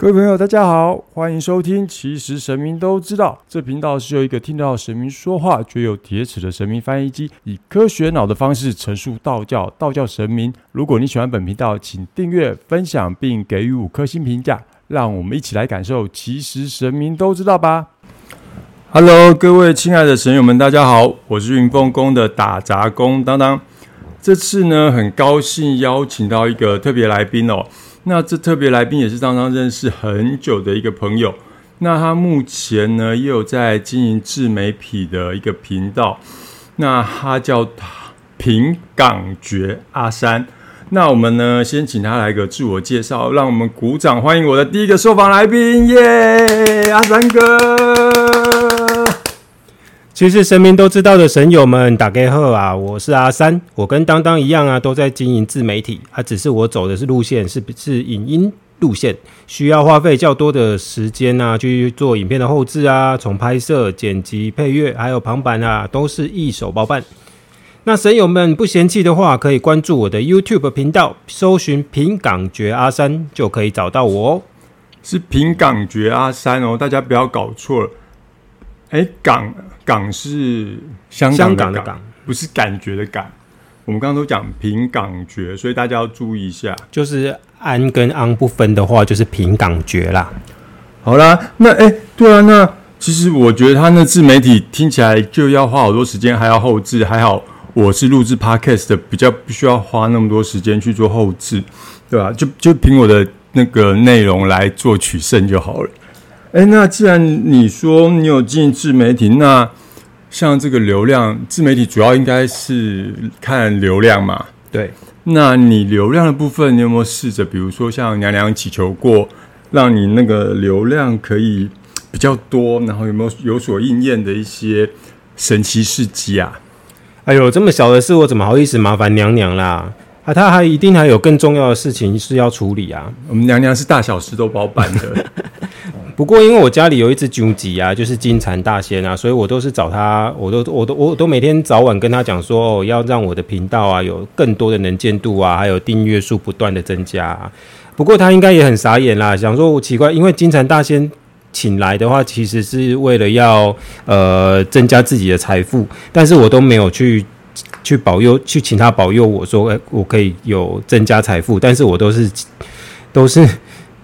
各位朋友，大家好，欢迎收听。其实神明都知道，这频道是由一个听到神明说话却有铁齿的神明翻译机，以科学脑的方式陈述道教、道教神明。如果你喜欢本频道，请订阅、分享并给予五颗星评价，让我们一起来感受。其实神明都知道吧。Hello，各位亲爱的神友们，大家好，我是云凤宫的打杂工当当。这次呢，很高兴邀请到一个特别来宾哦。那这特别来宾也是当当认识很久的一个朋友。那他目前呢，也有在经营自媒体的一个频道。那他叫平港觉阿山。那我们呢，先请他来个自我介绍，让我们鼓掌欢迎我的第一个受访来宾，耶，阿山哥。其实神明都知道的神友们，打给后啊！我是阿三，我跟当当一样啊，都在经营自媒体。啊，只是我走的是路线，是是影音路线，需要花费较多的时间啊，去做影片的后置啊，从拍摄、剪辑、配乐，还有旁白啊，都是一手包办。那神友们不嫌弃的话，可以关注我的 YouTube 频道，搜寻“平港觉阿三”就可以找到我哦。是平港觉阿三哦，大家不要搞错了。哎，港港是香港的港，不是感觉的感。我们刚刚都讲凭感觉，所以大家要注意一下，就是安跟昂不分的话，就是凭感觉啦。好啦，那哎，对啊，那其实我觉得他那自媒体听起来就要花好多时间，还要后置。还好我是录制 podcast 的，比较不需要花那么多时间去做后置，对吧？就就凭我的那个内容来做取胜就好了。哎，那既然你说你有进自媒体，那像这个流量，自媒体主要应该是看流量嘛？对。那你流量的部分，你有没有试着，比如说像娘娘祈求过，让你那个流量可以比较多，然后有没有有所应验的一些神奇事迹啊？哎呦，这么小的事，我怎么好意思麻烦娘娘啦？啊，她还一定还有更重要的事情是要处理啊。我们娘娘是大小事都包办的。不过，因为我家里有一只军吉啊，就是金蝉大仙啊，所以我都是找他，我都我都我都每天早晚跟他讲说，哦，要让我的频道啊有更多的能见度啊，还有订阅数不断的增加。不过他应该也很傻眼啦，想说我奇怪，因为金蝉大仙请来的话，其实是为了要呃增加自己的财富，但是我都没有去去保佑，去请他保佑我说，哎，我可以有增加财富，但是我都是都是。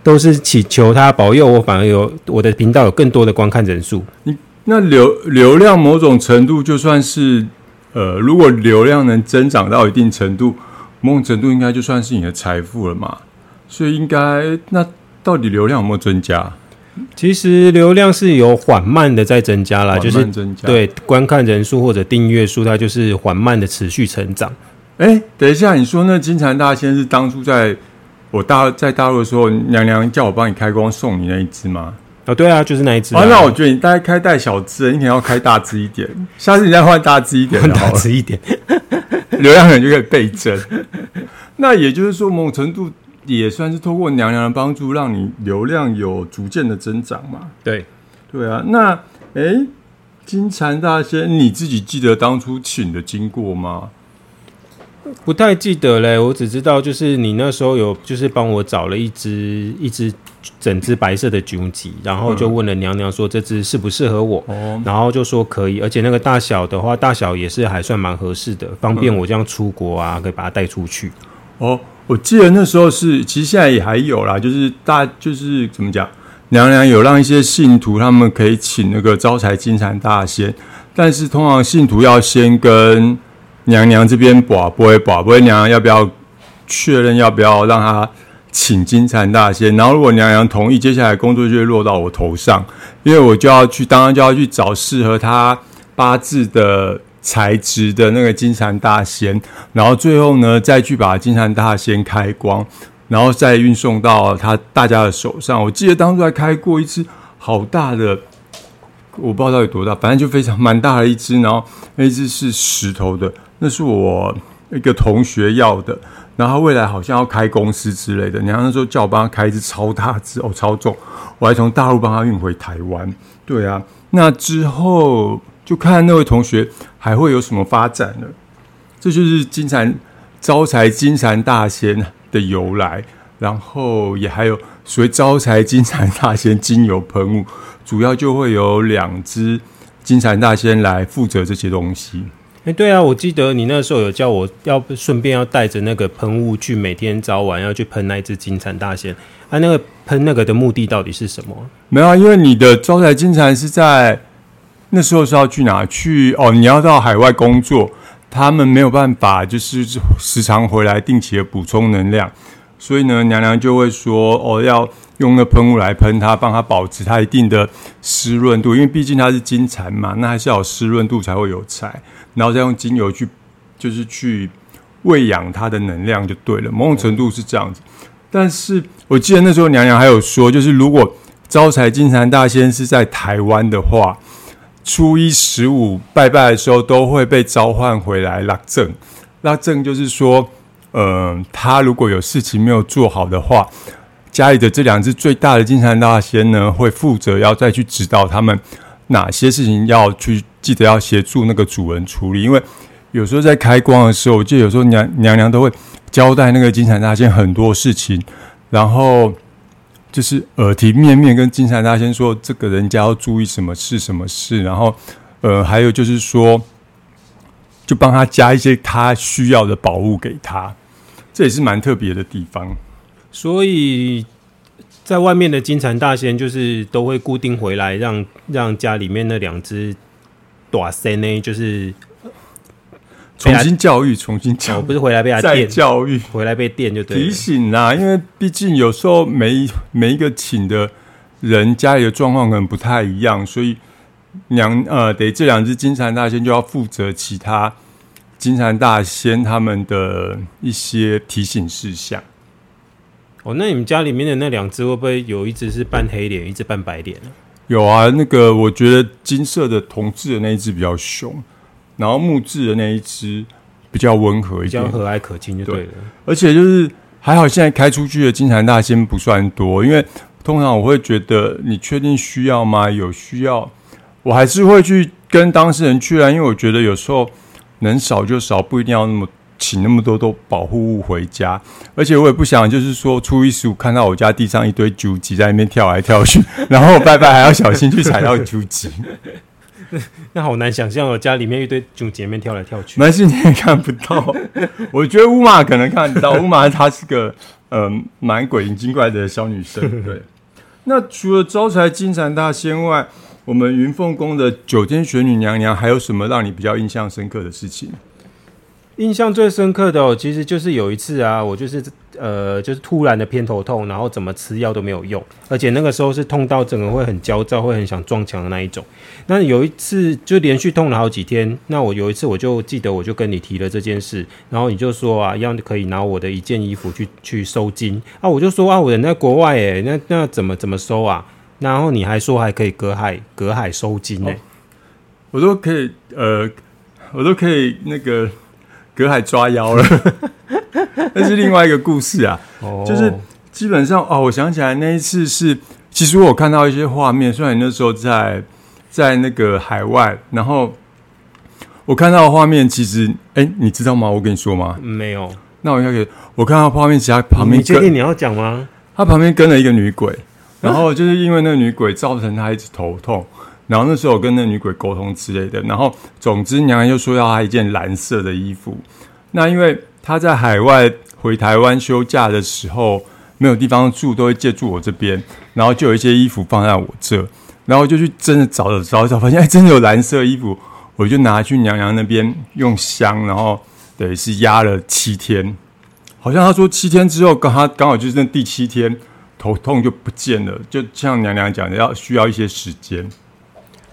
都是祈求他保佑我，反而有我的频道有更多的观看人数。你那流流量某种程度就算是呃，如果流量能增长到一定程度，某种程度应该就算是你的财富了嘛。所以应该那到底流量有没有增加？其实流量是有缓慢的在增加啦，就是对观看人数或者订阅数，它就是缓慢的持续成长。哎，等一下，你说那金蝉大仙是当初在。我大在大陆的时候，娘娘叫我帮你开光送你那一只吗？啊，对啊，就是那一只。啊，那我觉得你大概开带小只，你可能要开大只一点。下次你再换大只一点，大只一点，流量可能就可以倍增。那也就是说，某种程度也算是透过娘娘的帮助，让你流量有逐渐的增长嘛？对，对啊。那哎，金蝉大仙，你自己记得当初请的经过吗？不太记得嘞，我只知道就是你那时候有就是帮我找了一只一只整只白色的橘吉，然后就问了娘娘说这只适不适合我，然后就说可以，而且那个大小的话，大小也是还算蛮合适的，方便我这样出国啊，可以把它带出去。哦，我记得那时候是，其实现在也还有啦，就是大就是怎么讲，娘娘有让一些信徒他们可以请那个招财金蝉大仙，但是通常信徒要先跟。娘娘这边保不会保不会，娘娘要不要确认要不要让他请金蝉大仙？然后如果娘娘同意，接下来工作就会落到我头上，因为我就要去，当然就要去找适合他八字的材质的那个金蝉大仙，然后最后呢再去把金蝉大仙开光，然后再运送到他大家的手上。我记得当初还开过一只好大的。我不知道到底多大，反正就非常蛮大的一只，然后那只是石头的，那是我一个同学要的，然后未来好像要开公司之类的，然后那时候叫我帮他开一只超大只哦，超重，我还从大陆帮他运回台湾。对啊，那之后就看那位同学还会有什么发展了。这就是金蝉招财金蝉大仙的由来，然后也还有所谓招财金蝉大仙精油喷雾，主要就会有两只金蝉大仙来负责这些东西。哎，对啊，我记得你那时候有叫我要顺便要带着那个喷雾去，每天早晚要去喷那只金蝉大仙。啊，那个喷那个的目的到底是什么？没有啊，因为你的招财金蝉是在那时候是要去哪去？哦，你要到海外工作，他们没有办法，就是时常回来定期的补充能量，所以呢，娘娘就会说，哦，要用那喷雾来喷它，帮它保持它一定的湿润度，因为毕竟它是金蝉嘛，那还是要有湿润度才会有财。然后再用精油去，就是去喂养它的能量就对了。某种程度是这样子，但是我记得那时候娘娘还有说，就是如果招财金蟾大仙是在台湾的话，初一十五拜拜的时候都会被召唤回来拉正。拉正就是说，呃，他如果有事情没有做好的话，家里的这两只最大的金蝉大仙呢，会负责要再去指导他们。哪些事情要去记得要协助那个主人处理？因为有时候在开光的时候，我记得有时候娘娘娘都会交代那个金蝉大仙很多事情，然后就是耳提面面跟金蝉大仙说这个人家要注意什么事什么事，然后呃还有就是说，就帮他加一些他需要的宝物给他，这也是蛮特别的地方，所以。在外面的金蝉大仙就是都会固定回来，让让家里面那两只短仙呢，就是重新教育，重新教育，不是回来被他电教育，回来被电就对提醒啦。因为毕竟有时候每每一个请的人家里的状况可能不太一样，所以娘呃，得这两只金蝉大仙就要负责其他金蝉大仙他们的一些提醒事项。哦，那你们家里面的那两只会不会有一只是半黑脸，一只半白脸呢？有啊，那个我觉得金色的铜制的那一只比较凶，然后木质的那一只比较温和一点，比较和蔼可亲就对了。而且就是还好，现在开出去的金蝉大仙不算多，因为通常我会觉得你确定需要吗？有需要，我还是会去跟当事人去啊，因为我觉得有时候能少就少，不一定要那么。请那么多都保护物回家，而且我也不想，就是说初一十五看到我家地上一堆九级在那边跳来跳去，然后拜拜还要小心去踩到九级，那好难想象哦，家里面一堆九级面跳来跳去。没事，你也看不到。我觉得乌马可能看得到，乌马她是个 嗯蛮鬼灵精怪的小女生。对，那除了招财金蝉大仙外，我们云凤宫的九天玄女娘娘还有什么让你比较印象深刻的事情？印象最深刻的哦，其实就是有一次啊，我就是呃，就是突然的偏头痛，然后怎么吃药都没有用，而且那个时候是痛到整个会很焦躁，会很想撞墙的那一种。那有一次就连续痛了好几天，那我有一次我就记得我就跟你提了这件事，然后你就说啊，要可以拿我的一件衣服去去收金啊，我就说啊，我人在国外诶，那那怎么怎么收啊？然后你还说还可以隔海隔海收金呢，我都可以呃，我都可以那个。隔海抓妖了，那是另外一个故事啊。就是基本上哦，我想起来那一次是，其实我看到一些画面，虽然那时候在在那个海外，然后我看到的画面，其实哎，你知道吗？我跟你说吗？没有。那我应该给我看到画面，其他旁边，你确定你要讲吗？他旁边跟了一个女鬼，然后就是因为那个女鬼造成他一直头痛。然后那时候我跟那女鬼沟通之类的，然后总之娘娘又说要她一件蓝色的衣服。那因为她在海外回台湾休假的时候没有地方住，都会借住我这边，然后就有一些衣服放在我这，然后就去真的找了找找，发现哎真的有蓝色衣服，我就拿去娘娘那边用香，然后等于是压了七天，好像她说七天之后刚好刚好就是那第七天头痛就不见了，就像娘娘讲的要需要一些时间。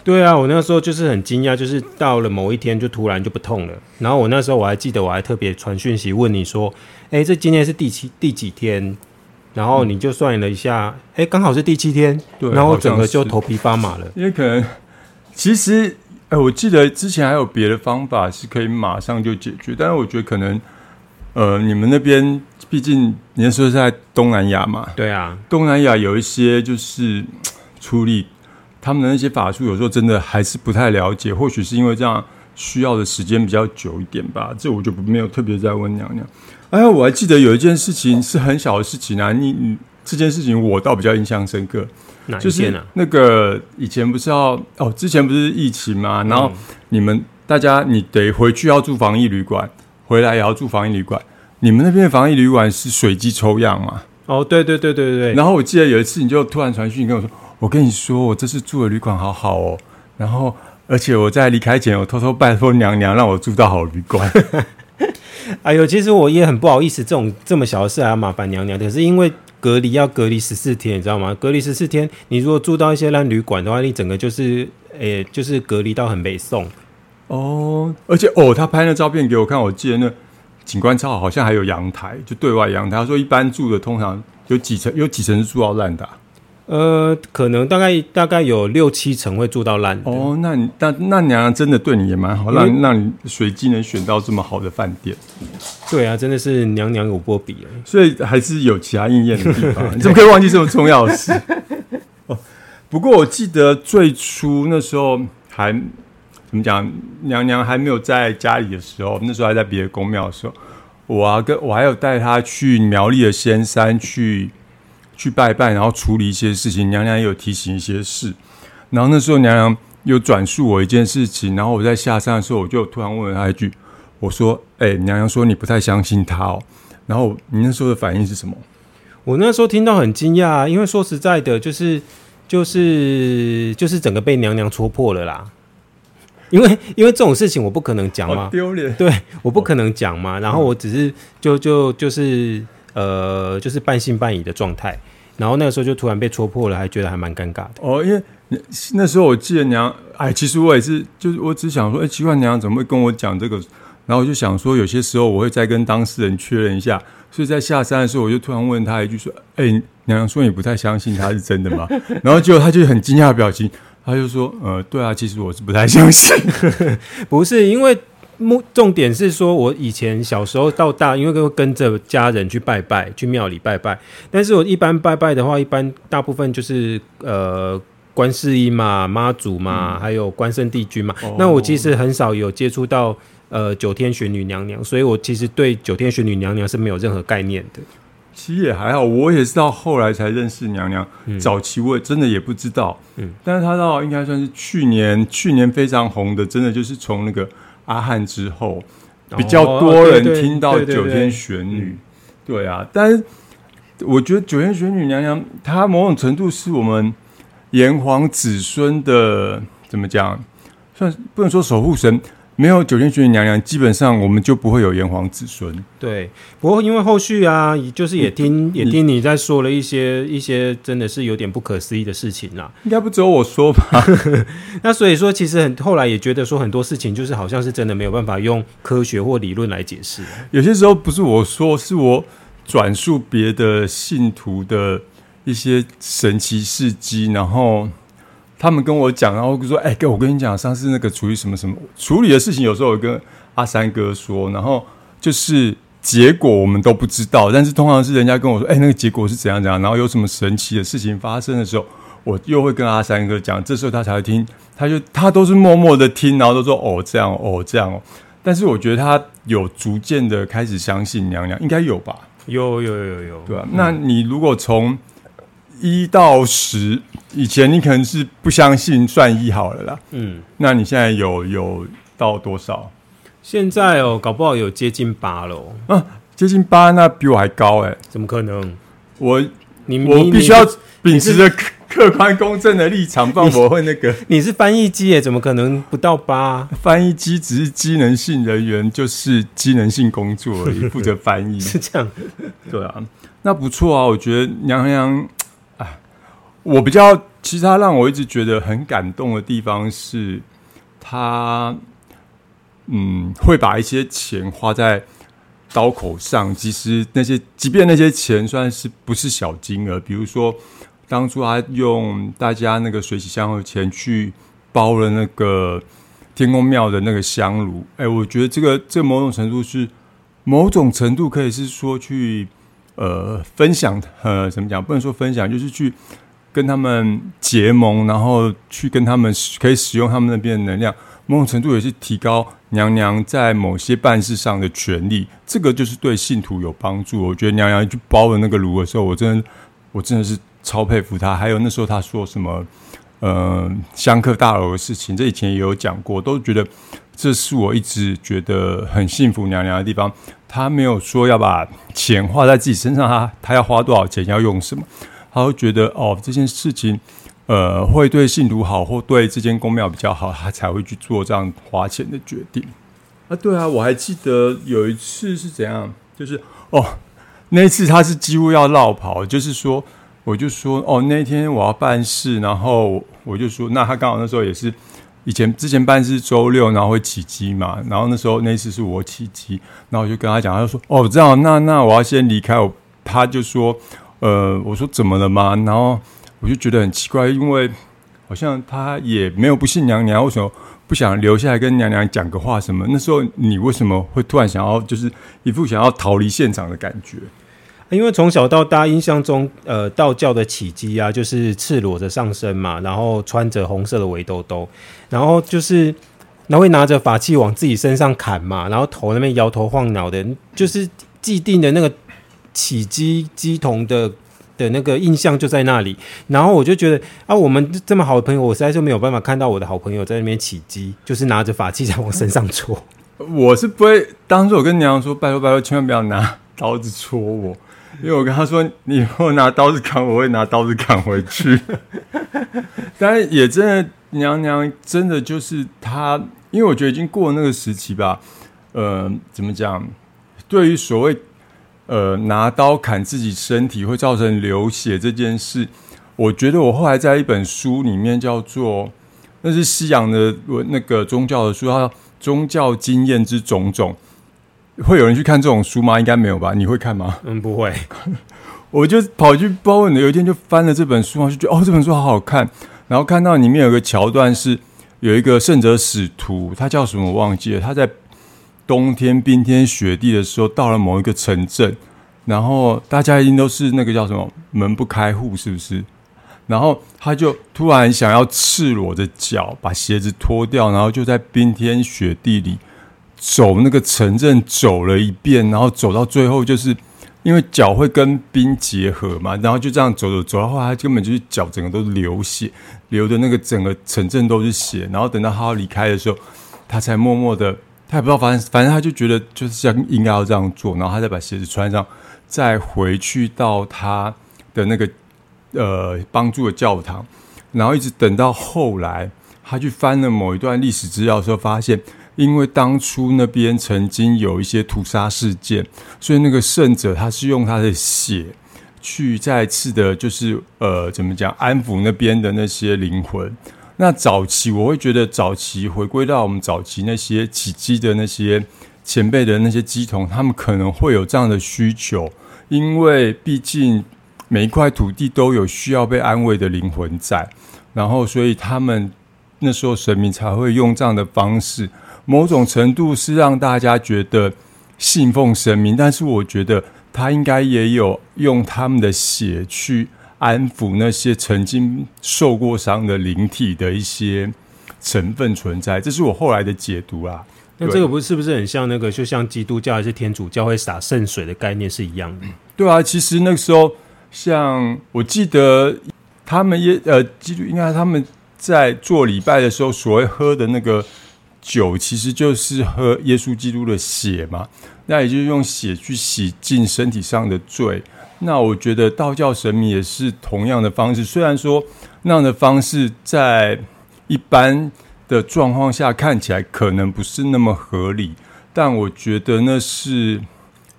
对啊，我那时候就是很惊讶，就是到了某一天就突然就不痛了。然后我那时候我还记得，我还特别传讯息问你说：“哎，这今天是第七第几天？”然后你就算了一下，哎，刚好是第七天。对，然后整个就头皮发麻了。因为可能其实，哎，我记得之前还有别的方法是可以马上就解决，但是我觉得可能，呃，你们那边毕竟你那时候在东南亚嘛，对啊，东南亚有一些就是出力。他们的那些法术有时候真的还是不太了解，或许是因为这样需要的时间比较久一点吧。这我就没有特别在问娘娘。哎呀，我还记得有一件事情是很小的事情啊，你你这件事情，我倒比较印象深刻，就是哪一件啊？那个以前不是要哦，之前不是疫情嘛，然后你们大家你得回去要住防疫旅馆，回来也要住防疫旅馆。你们那边的防疫旅馆是随机抽样嘛？哦，对对对对对对。然后我记得有一次，你就突然传讯跟我说：“我跟你说，我这次住的旅馆好好哦。”然后，而且我在离开前，我偷偷拜托娘娘让我住到好旅馆。哎呦，其实我也很不好意思，这种这么小的事还要麻烦娘娘。可是因为隔离要隔离十四天，你知道吗？隔离十四天，你如果住到一些烂旅馆的话，你整个就是，诶、就是隔离到很北宋。哦，而且哦，他拍那照片给我看，我记得那景观超好，好像还有阳台，就对外阳台。他说一般住的通常有几层，有几层是住到烂的啊、呃，可能大概大概有六七成会住到烂。哦，那你那那娘娘真的对你也蛮好，让让你随机能选到这么好的饭店，对啊，真的是娘娘有波比了。所以还是有其他应验的地方。你怎么可以忘记这么重要的事？哦，不过我记得最初那时候还怎么讲，娘娘还没有在家里的时候，那时候还在别的宫庙的时候，我啊跟我还有带她去苗栗的仙山去去拜拜，然后处理一些事情，娘娘也有提醒一些事。然后那时候娘娘有转述我一件事情，然后我在下山的时候，我就突然问了她一句，我说：“哎、娘娘说你不太相信她哦。”然后你那时候的反应是什么？我那时候听到很惊讶啊，因为说实在的，就是就是就是整个被娘娘戳破了啦。因为因为这种事情我不可能讲嘛，丢脸！对，我不可能讲嘛。然后我只是就就就是呃，就是半信半疑的状态。然后那个时候就突然被戳破了，还觉得还蛮尴尬的。哦，因为那那时候我记得娘，哎，其实我也是，就是我只想说，哎，奇怪，娘怎么会跟我讲这个？然后我就想说，有些时候我会再跟当事人确认一下。所以在下山的时候，我就突然问他一句说：“哎，娘娘说你不太相信他是真的吗？” 然后结果他就很惊讶的表情，他就说：“呃，对啊，其实我是不太相信。不是因为目重点是说，我以前小时候到大，因为会跟着家人去拜拜，去庙里拜拜。但是我一般拜拜的话，一般大部分就是呃。观世音嘛，妈祖嘛，还有关圣帝君嘛。哦那我其实很少有接触到呃九天玄女娘娘，所以我其实对九天玄女娘娘是没有任何概念的。”其实也还好，我也是到后来才认识娘娘。早期我也真的也不知道，嗯但是她到应该算是去年，去年非常红的，真的就是从那个阿汉之后，比较多人听到九天玄女。对啊，但是我觉得九天玄女娘娘，她某种程度是我们炎黄子孙的怎么讲，算不能说守护神。没有九天玄女娘娘，基本上我们就不会有炎黄子孙。对，不过因为后续啊，就是也听也听你在说了一些一些真的是有点不可思议的事情啦。应该不只有我说吧？那所以说，其实很后来也觉得说很多事情就是好像是真的没有办法用科学或理论来解释。有些时候不是我说，是我转述别的信徒的一些神奇事迹，然后他们跟我讲，然后就说：“哎、哥，我跟你讲，上次那个处理什么什么处理的事情，有时候我跟阿三哥说，然后就是结果我们都不知道，但是通常是人家跟我说：‘哎、那个结果是怎样怎样’，然后有什么神奇的事情发生的时候，我又会跟阿三哥讲，这时候他才会听，他就他都是默默的听，然后都说：‘哦，这样哦，这样哦。’但是我觉得他有逐渐的开始相信娘娘，应该有吧？有有有有，对吧、那你如果从一到十，以前你可能是不相信，算一好了啦。嗯，那你现在有有到多少？现在哦，搞不好有接近八了哦，啊，接近八，那比我还高哎、怎么可能？我你你我必须要秉持着客客观公正的立场，不然我会那个你是翻译机耶，怎么可能不到八？翻译机只是机能性人员，就是机能性工作而已，负责翻译。是这样？对啊，那不错啊，我觉得娘娘，啊，我比较其实他让我一直觉得很感动的地方是，他嗯会把一些钱花在刀口上，其实那些即便那些钱算是不是小金额，比如说当初他用大家那个水洗香的钱去包了那个天宫庙的那个香炉，哎，我觉得这个这某种程度是。某种程度可以是说去呃分享，呃怎么讲？不能说分享，就是去跟他们结盟，然后去跟他们可以使用他们那边的能量。某种程度也是提高娘娘在某些办事上的权利，这个就是对信徒有帮助。我觉得娘娘去包了那个炉的时候，我真的我真的是超佩服她。还有那时候她说什么，呃，香客大楼的事情，这以前也有讲过，都觉得这是我一直觉得很幸福娘娘的地方。她没有说要把钱花在自己身上，她她要花多少钱，要用什么，他会觉得哦，这件事情，呃，会对信徒好，或对这间公庙比较好，他才会去做这样花钱的决定。啊，对啊，我还记得有一次是怎样，就是哦，那一次他是几乎要绕跑，就是说，我就说哦，那天我要办事，然后我就说，那他刚好那时候也是。以前之前办事周六，然后会起机嘛，然后那时候那次是我起机，然后我就跟他讲，他就说：“哦，这样，那那我要先离开。”他就说：“呃，我说怎么了吗？”然后我就觉得很奇怪，因为好像他也没有不信娘娘，为什么不想留下来跟娘娘讲个话什么？那时候你为什么会突然想要，就是一副想要逃离现场的感觉？因为从小到大，印象中，呃，道教的起基啊，就是赤裸着上身嘛，然后穿着红色的围兜兜，然后就是，然后会拿着法器往自己身上砍嘛，然后头那边摇头晃脑的，就是既定的那个起鸡鸡童的的那个印象就在那里。然后我就觉得啊，我们这么好的朋友，我实在是没有办法看到我的好朋友在那边起鸡，就是拿着法器在往身上戳。我是不会，当时我跟娘娘说，拜托拜托，千万不要拿刀子戳我。因为我跟她说，你以后拿刀子砍，我会拿刀子砍回去。但是也真的，娘娘真的就是她，因为我觉得已经过了那个时期吧。呃，怎么讲？对于所谓呃拿刀砍自己身体会造成流血这件事，我觉得我后来在一本书里面叫做，那是西洋的那个宗教的书，它《宗教经验之种种》。会有人去看这种书吗？应该没有吧？你会看吗？嗯，不会。我就跑去包问的，有一天就翻了这本书，就觉得哦，这本书好好看。然后看到里面有个桥段是有一个圣者使徒，他叫什么我忘记了。他在冬天冰天雪地的时候到了某一个城镇，然后大家一定都是那个叫什么门不开户，是不是？然后他就突然想要赤裸着脚把鞋子脱掉，然后就在冰天雪地里。走那个城镇走了一遍，然后走到最后，就是因为脚会跟冰结合嘛，然后就这样走走走到后来，他根本就是脚整个都流血，流的那个整个城镇都是血。然后等到他要离开的时候，他才默默的，他也不知道，反正反正他就觉得就是像应该要这样做，然后他再把鞋子穿上，再回去到他的那个呃帮助的教堂，然后一直等到后来，他去翻了某一段历史资料的时候，发现。因为当初那边曾经有一些屠杀事件，所以那个圣者他是用他的血去再次的，就是呃，怎么讲安抚那边的那些灵魂。那早期我会觉得，早期回归到我们早期那些起基的那些前辈的那些基童，他们可能会有这样的需求，因为毕竟每一块土地都有需要被安慰的灵魂在，然后所以他们那时候神明才会用这样的方式。某种程度是让大家觉得信奉神明，但是我觉得他应该也有用他们的血去安抚那些曾经受过伤的灵体的一些成分存在，这是我后来的解读啊。那这个不是不是很像那个，就像基督教还是天主教会洒圣水的概念是一样的？对啊，其实那个时候，像我记得他们也呃，基督应该他们在做礼拜的时候所谓喝的那个。酒其实就是喝耶稣基督的血嘛，那也就是用血去洗净身体上的罪。那我觉得道教神明也是同样的方式，虽然说那样的方式在一般的状况下看起来可能不是那么合理，但我觉得那是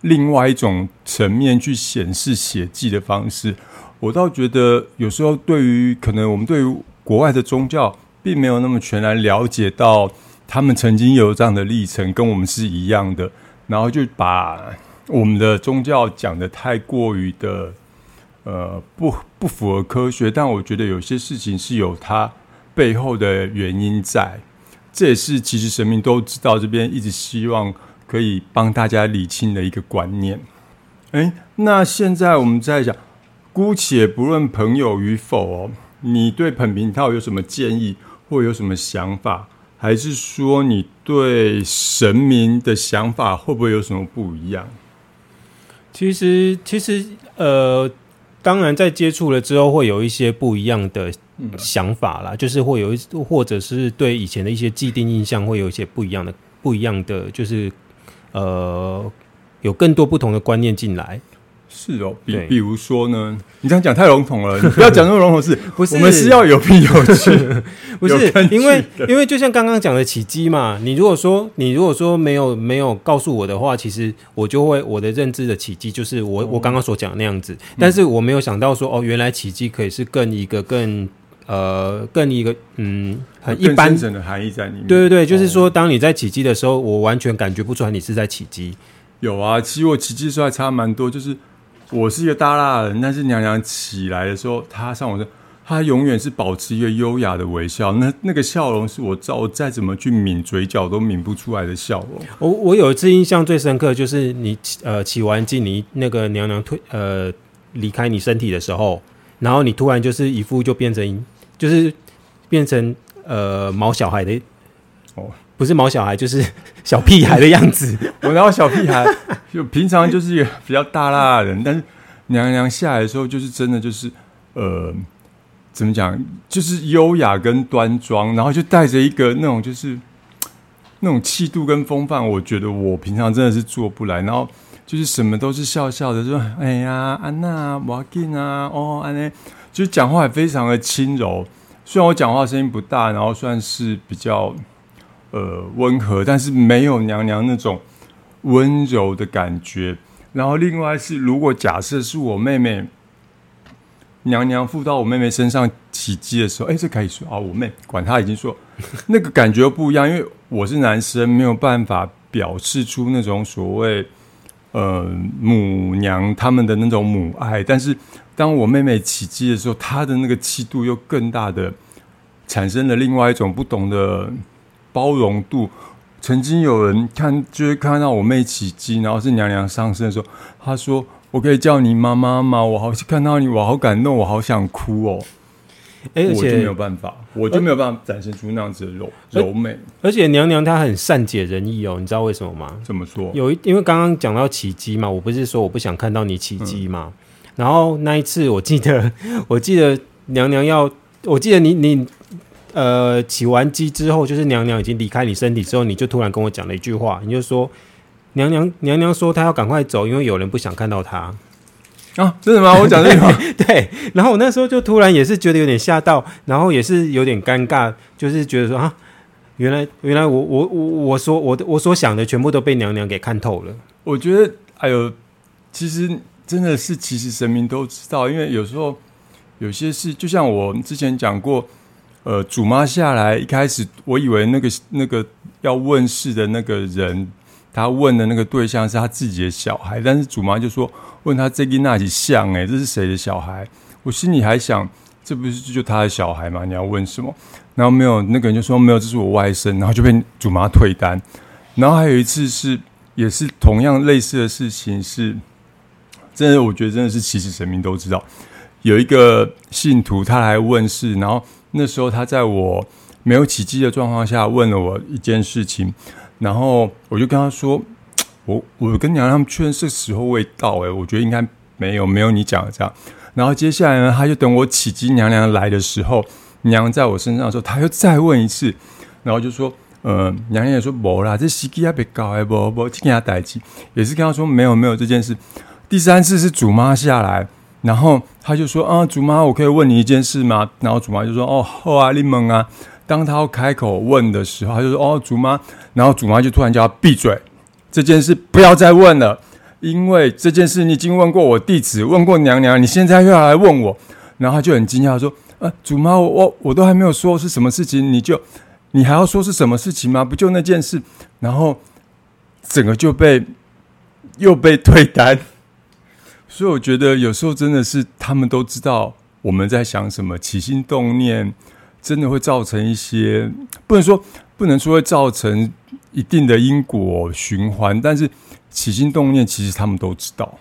另外一种层面去显示血迹的方式。我倒觉得有时候对于可能我们对于国外的宗教并没有那么全然了解到。他们曾经有这样的历程，跟我们是一样的，然后就把我们的宗教讲的太过于的，呃，不不符合科学。但我觉得有些事情是有它背后的原因在，这也是其实神明都知道，这边一直希望可以帮大家理清的一个观念。哎，那现在我们在讲，姑且不论朋友与否哦，你对捧平套有什么建议，或有什么想法？还是说你对神明的想法会不会有什么不一样？其实，其实，呃，当然在接触了之后，会有一些不一样的想法啦，就是会有一或者是对以前的一些既定印象会有一些不一样的不一样的，就是呃有更多不同的观念进来。是哦，比比如说呢，你这样讲太笼统了，你不要讲那么笼统是。不是。我们是要有凭有据，不是因为因为就像刚刚讲的起机嘛，你如果说你如果说没有没有告诉我的话，其实我就会我的认知的起机就是哦。我、我刚刚所讲的那样子，嗯但是我没有想到说哦，原来起机可以是更一个更呃更一个嗯很一般的含义在里面。对对对，就是哦说，当你在起机的时候，我完全感觉不出来你是在起机。有啊，其实我起机的时候还差蛮多，就是我是一个大辣的人，但是娘娘起来的时候，她上我说，她永远是保持一个优雅的微笑，那那个笑容是我照我再怎么去抿嘴角都抿不出来的笑容。我我有一次印象最深刻，就是你起呃起完机，你那个娘娘退呃离开你身体的时候，然后你突然就是一副就变成就是变成呃毛小孩的哦，不是毛小孩，就是 小屁孩的样子。我然后小屁孩，就平常就是一个比较大辣的人，但是娘娘下来的时候，就是真的就是呃，怎么讲，就是优雅跟端庄，然后就带着一个那种就是那种气度跟风范，我觉得我平常真的是做不来，然后就是什么都是笑笑的，说哎呀安娜瓦金啊，哦安呢，就讲话非常的轻柔，虽然我讲话声音不大，然后算是比较。呃温和，但是没有娘娘那种温柔的感觉。然后另外是，如果假设是我妹妹娘娘附到我妹妹身上起鸡的时候，哎，这可以说啊，我妹管她已经说那个感觉不一样，因为我是男生，没有办法表示出那种所谓呃母娘他们的那种母爱。但是当我妹妹起鸡的时候，她的那个气度又更大的产生了另外一种不同的。包容度，曾经有人看，就是看到我妹起鸡，然后是娘娘上身的时候，他说：“我可以叫你妈妈吗？我好看到你，我好感动，我好想哭哦。哎，而我就没有办法，我就没有办法展现出那样子的柔柔美。而且娘娘她很善解人意哦，你知道为什么吗？怎么说？有一，因为刚刚讲到起鸡嘛，我不是说我不想看到你起鸡嘛。然后那一次，我记得，我记得娘娘要，我记得你你呃起完鸡之后，就是娘娘已经离开你身体之后，你就突然跟我讲了一句话，你就说娘娘娘娘说她要赶快走，因为有人不想看到她。啊，真的吗？我讲这个吗？对，然后我那时候就突然也是觉得有点吓到，然后也是有点尴尬，就是觉得说啊，原来原来我我我我所我的我所想的全部都被娘娘给看透了。我觉得，哎呦，其实真的是，其实神明都知道，因为有时候有些事，就像我之前讲过，呃，主妈下来一开始，我以为那个那个要问世的那个人，他问的那个对象是他自己的小孩，但是主妈就说问他这个那起像，哎，这是谁的小孩？我心里还想，这不是就他的小孩吗？你要问什么？然后没有那个人就说没有，这是我外甥，然后就被主妈退单。然后还有一次是。也是同样类似的事情，是真的，我觉得真的是其实神明都知道。有一个信徒他来问事，然后那时候他在我没有起机的状况下问了我一件事情，然后我就跟他说：“ 我我跟娘娘他们确认是时候未到，诶，我觉得应该没有没有你讲的这样。”然后接下来呢，他就等我起机娘娘来的时候，娘娘在我身上的时候，他又再问一次，然后就说。呃，娘娘也说无啦，这司机还被搞还无无，去跟他代志，也是跟他说没有没有这件事。第三次是祖妈下来，然后他就说啊，祖妈，我可以问你一件事吗？然后祖妈就说哦，好啊，你们啊。当他要开口问的时候，他就说哦，祖妈，然后祖妈就突然叫他闭嘴，这件事不要再问了，因为这件事你已经问过我弟子，问过娘娘，你现在又要来问我，然后他就很惊讶说，啊，祖妈，我我我都还没有说是什么事情，你就。你还要说是什么事情吗？不就那件事，然后整个就被又被退单，所以我觉得有时候真的是他们都知道我们在想什么，起心动念真的会造成一些不能说不能说会造成一定的因果循环，但是起心动念其实他们都知道。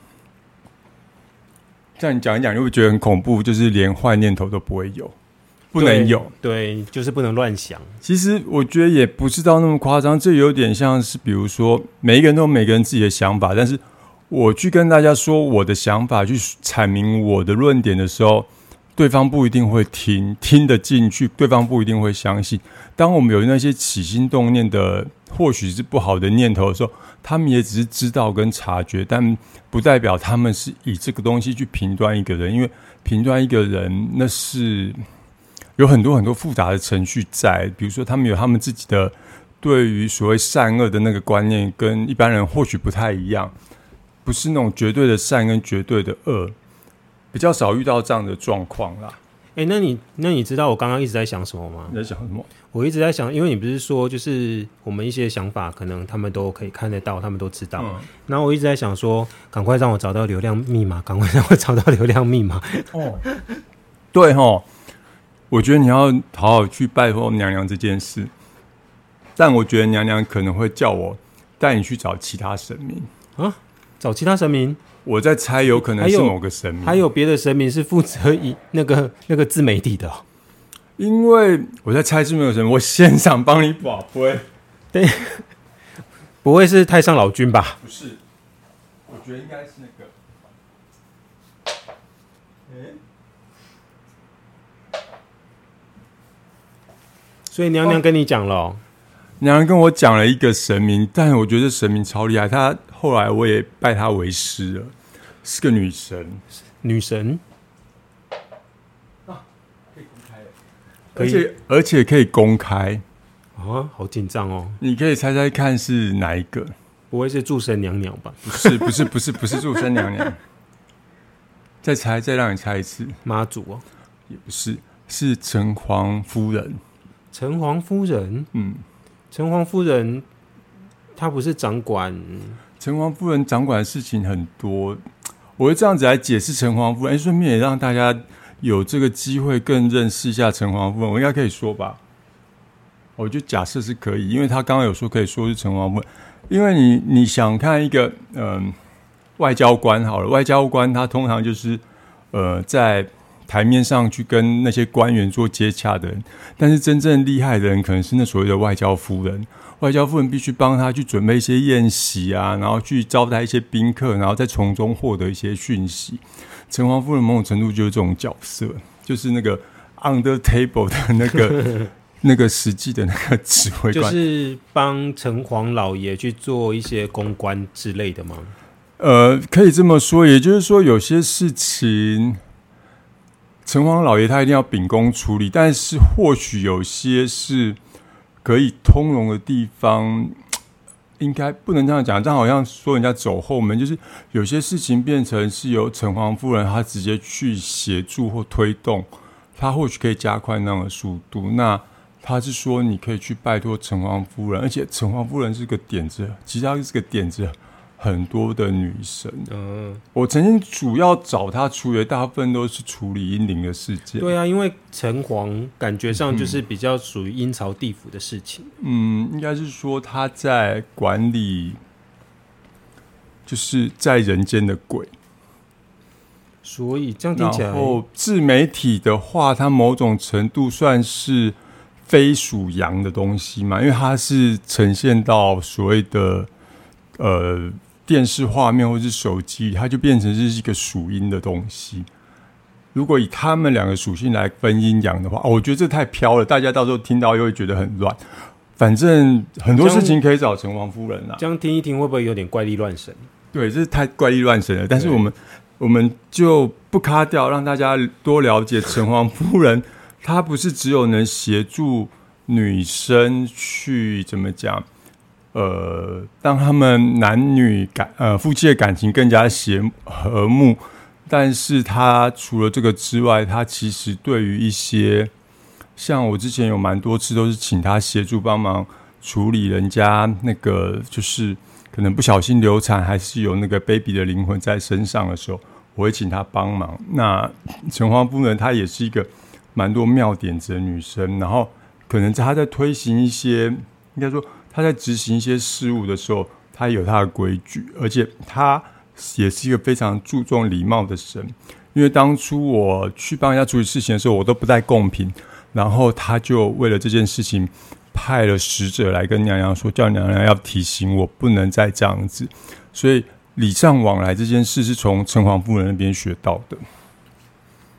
这样你讲一讲，就会觉得很恐怖，就是连坏念头都不会有。不能有，对，就是不能乱想。其实我觉得也不是到那么夸张，这有点像是，比如说每一个人都有每个人自己的想法，但是我去跟大家说我的想法，去阐明我的论点的时候，对方不一定会听，听得进去，对方不一定会相信。当我们有那些起心动念的，或许是不好的念头的时候，他们也只是知道跟察觉，但不代表他们是以这个东西去评断一个人，因为评断一个人那是有很多很多复杂的程序在，比如说他们有他们自己的对于所谓善恶的那个观念，跟一般人或许不太一样。不是那种绝对的善跟绝对的恶，比较少遇到这样的状况啦。哎，那你那你知道我刚刚一直在想什么吗？你在想什么？我一直在想，因为你不是说就是我们一些想法，可能他们都可以看得到，他们都知道。然后我一直在想说，赶快让我找到流量密码，赶快让我找到流量密码。哦，对哈，我觉得你要好好去拜托娘娘这件事，但我觉得娘娘可能会叫我带你去找其他神明啊。找其他神明，我在猜，有可能是某个神明，还有别的神明是负责以那个 那个自媒体的。因为我在猜是没有神，我现场帮你保，不会，对，不会是太上老君吧？不是，我觉得应该是那个。所以娘娘跟你讲了。娘娘跟我讲了一个神明，但我觉得神明超厉害。他后来我也拜她为师了，是个女神，女神啊，可以公开，而且而且可以公开啊，好紧张哦！你可以猜猜看是哪一个？不会是祝生娘娘吧？不是，不是，不是，不是祝生娘娘。再猜，再让你猜一次，妈祖哦，也不是，是城隍夫人。城隍夫人，嗯。城隍夫人，她不是掌管城隍夫人掌管的事情很多，我会这样子来解释城隍夫人，顺便也让大家有这个机会更认识一下城隍夫人。我应该可以说吧？我就假设是可以，因为他刚刚有说可以说是城隍夫人，因为你你想看一个嗯外交官好了，外交官他通常就是呃在。台面上去跟那些官员做接洽的人，但是真正厉害的人可能是那所谓的外交夫人。外交夫人必须帮他去准备一些宴席啊，然后去招待一些宾客，然后再从中获得一些讯息。城隍夫人某种程度就是这种角色，就是那个 under table 的那个 那个实际的那个指挥官，就是帮城隍老爷去做一些公关之类的吗？呃，可以这么说，也就是说有些事情。城隍老爷他一定要秉公处理，但是或许有些是可以通融的地方，应该不能这样讲。这样好像说人家走后门，就是有些事情变成是由城隍夫人她直接去协助或推动，他或许可以加快那样的速度。那他是说你可以去拜托城隍夫人，而且城隍夫人是个点子，其实他是个点子。很多的女神，嗯，我曾经主要找她处理，大部分都是处理阴灵的事件。对啊，因为城隍感觉上就是比较属于阴曹地府的事情。嗯，应该是说他在管理，就是在人间的鬼。所以这样听起来，然后自媒体的话，它某种程度算是非属阳的东西嘛，因为它是呈现到所谓的呃。电视画面或是手机，它就变成是一个属阴的东西。如果以他们两个属性来分阴阳的话，我觉得这太飘了，大家到时候听到又会觉得很乱。反正很多事情可以找城隍夫人啊。这样听一听会不会有点怪力乱神？对，这是太怪力乱神了。但是我们我们就不卡掉，让大家多了解城隍夫人。她不是只有能协助女生去怎么讲？呃，让他们男女感呃夫妻的感情更加协和睦，但是他除了这个之外，他其实对于一些像我之前有蛮多次都是请他协助帮忙处理人家那个就是可能不小心流产，还是有那个 baby 的灵魂在身上的时候，我会请他帮忙。那陈黄夫人她也是一个蛮多妙点子的女生，然后可能在她在推行一些应该说。他在执行一些事务的时候，他有他的规矩，而且他也是一个非常注重礼貌的神。因为当初我去帮人家处理事情的时候，我都不带贡品，然后他就为了这件事情派了使者来跟娘娘说，叫娘娘要提醒我不能再这样子。所以礼尚往来这件事是从城隍夫人那边学到的。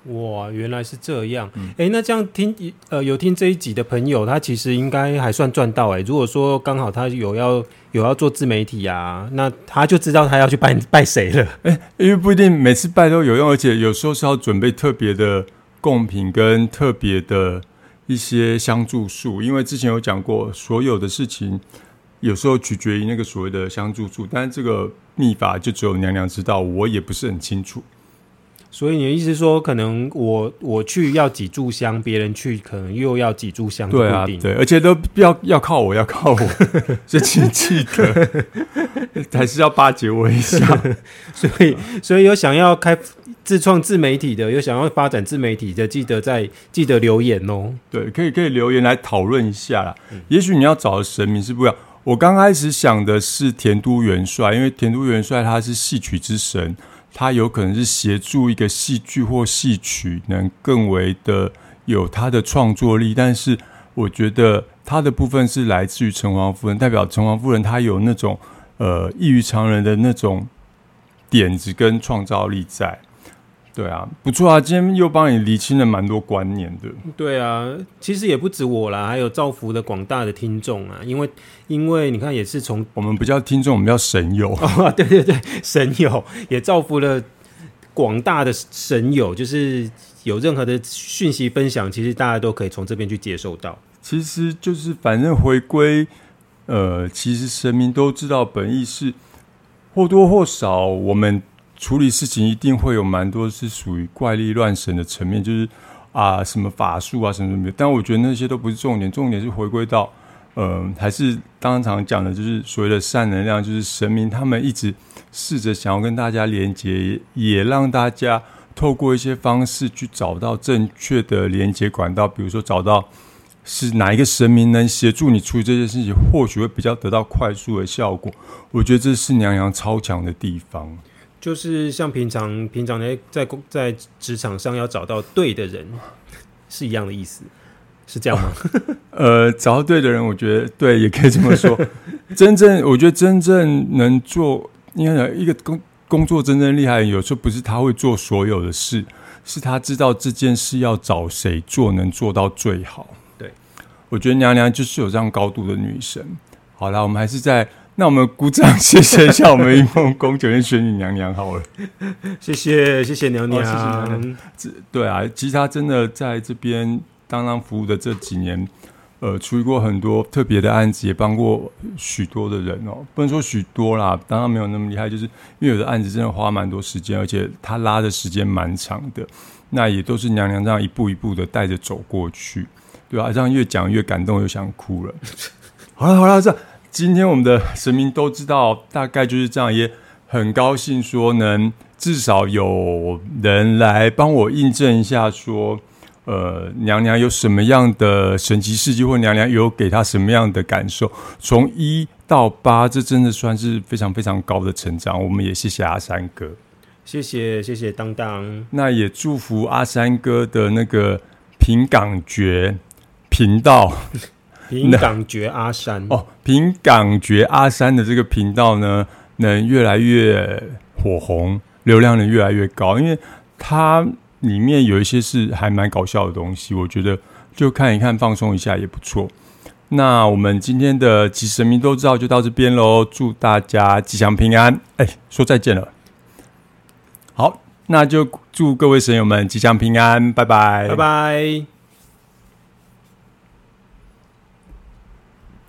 哇，原来是这样。哎、那这样听呃有听这一集的朋友，他其实应该还算赚到哎、如果说刚好他有要有要做自媒体啊，那他就知道他要去拜 拜谁了。哎因为不一定每次拜都有用，而且有时候是要准备特别的贡品跟特别的一些香柱树，因为之前有讲过，所有的事情有时候取决于那个所谓的香柱树，但是这个秘法就只有娘娘知道，我也不是很清楚。所以你的意思是说，可能我我去要几炷香，别人去可能又要几炷香，对啊。对，而且都要要靠我，要靠我，所以请记得 还是要巴结我一下。所以所以有想要开自创自媒体的，有想要发展自媒体的，记得在记得留言哦。对，可以可以留言来讨论一下啦。也许你要找的神明是不一样。我刚开始想的是田都元帅，因为田都元帅他是戏曲之神，他有可能是协助一个戏剧或戏曲能更为的有他的创作力。但是我觉得他的部分是来自于城隍夫人，代表城隍夫人她有那种呃异于常人的那种点子跟创造力在。对啊，不错啊，今天又帮你厘清了蛮多观念的。对啊，其实也不止我啦，还有造福了广大的听众啊，因为因为你看也是从我们不叫听众，我们叫神友。哦，对对对，神友也造福了广大的神友，就是有任何的讯息分享，其实大家都可以从这边去接受到。其实就是反正回归，呃，其实神明都知道本意是或多或少，我们处理事情一定会有蛮多是属于怪力乱神的层面，就是啊什么法术啊什么什么的。但我觉得那些都不是重点，重点是回归到，呃，还是当场讲的，就是所谓的善能量，就是神明他们一直试着想要跟大家连接，也让大家透过一些方式去找到正确的连接管道，比如说找到。是哪一个神明能协助你处理这件事情，或许会比较得到快速的效果。我觉得这是娘娘超强的地方。就是像平常平常在在工在职场上要找到对的人，是一样的意思，是这样吗？呃，找到对的人，我觉得对，也可以这么说。真正，我觉得真正能做，应该讲一个工工作真正厉害有时候不是他会做所有的事，是他知道这件事要找谁做，能做到最好。对，我觉得娘娘就是有这样高度的女神。好啦，我们还是在。那我们鼓掌，谢谢一下我们一梦宫酒店玄女娘娘好了。谢谢谢谢娘娘，哦谢谢娘娘对啊，其实她真的在这边当当服务的这几年，呃，处理过很多特别的案子，也帮过许多的人哦。不能说许多啦，当然没有那么厉害，就是因为有的案子真的花蛮多时间，而且她拉的时间蛮长的。那也都是娘娘这样一步一步的带着走过去，对吧、啊？这样越讲越感动，又想哭了。好了好了，这今天我们的神明都知道，大概就是这样，也很高兴说能至少有人来帮我印证一下说。呃，娘娘有什么样的神奇事迹，或娘娘有给她什么样的感受？从一到八，这真的算是非常非常高的成长。我们也谢谢阿三哥，谢谢谢谢当当，那也祝福阿三哥的那个平港觉频道平港觉阿山哦，平港觉阿三的这个频道呢，能越来越火红，流量能越来越高，因为它。里面有一些是还蛮搞笑的东西，我觉得就看一看，放松一下也不错。那我们今天的吉神明都知道，就到这边喽。祝大家吉祥平安！哎，说再见了。好，那就祝各位神友们吉祥平安，拜拜，拜拜。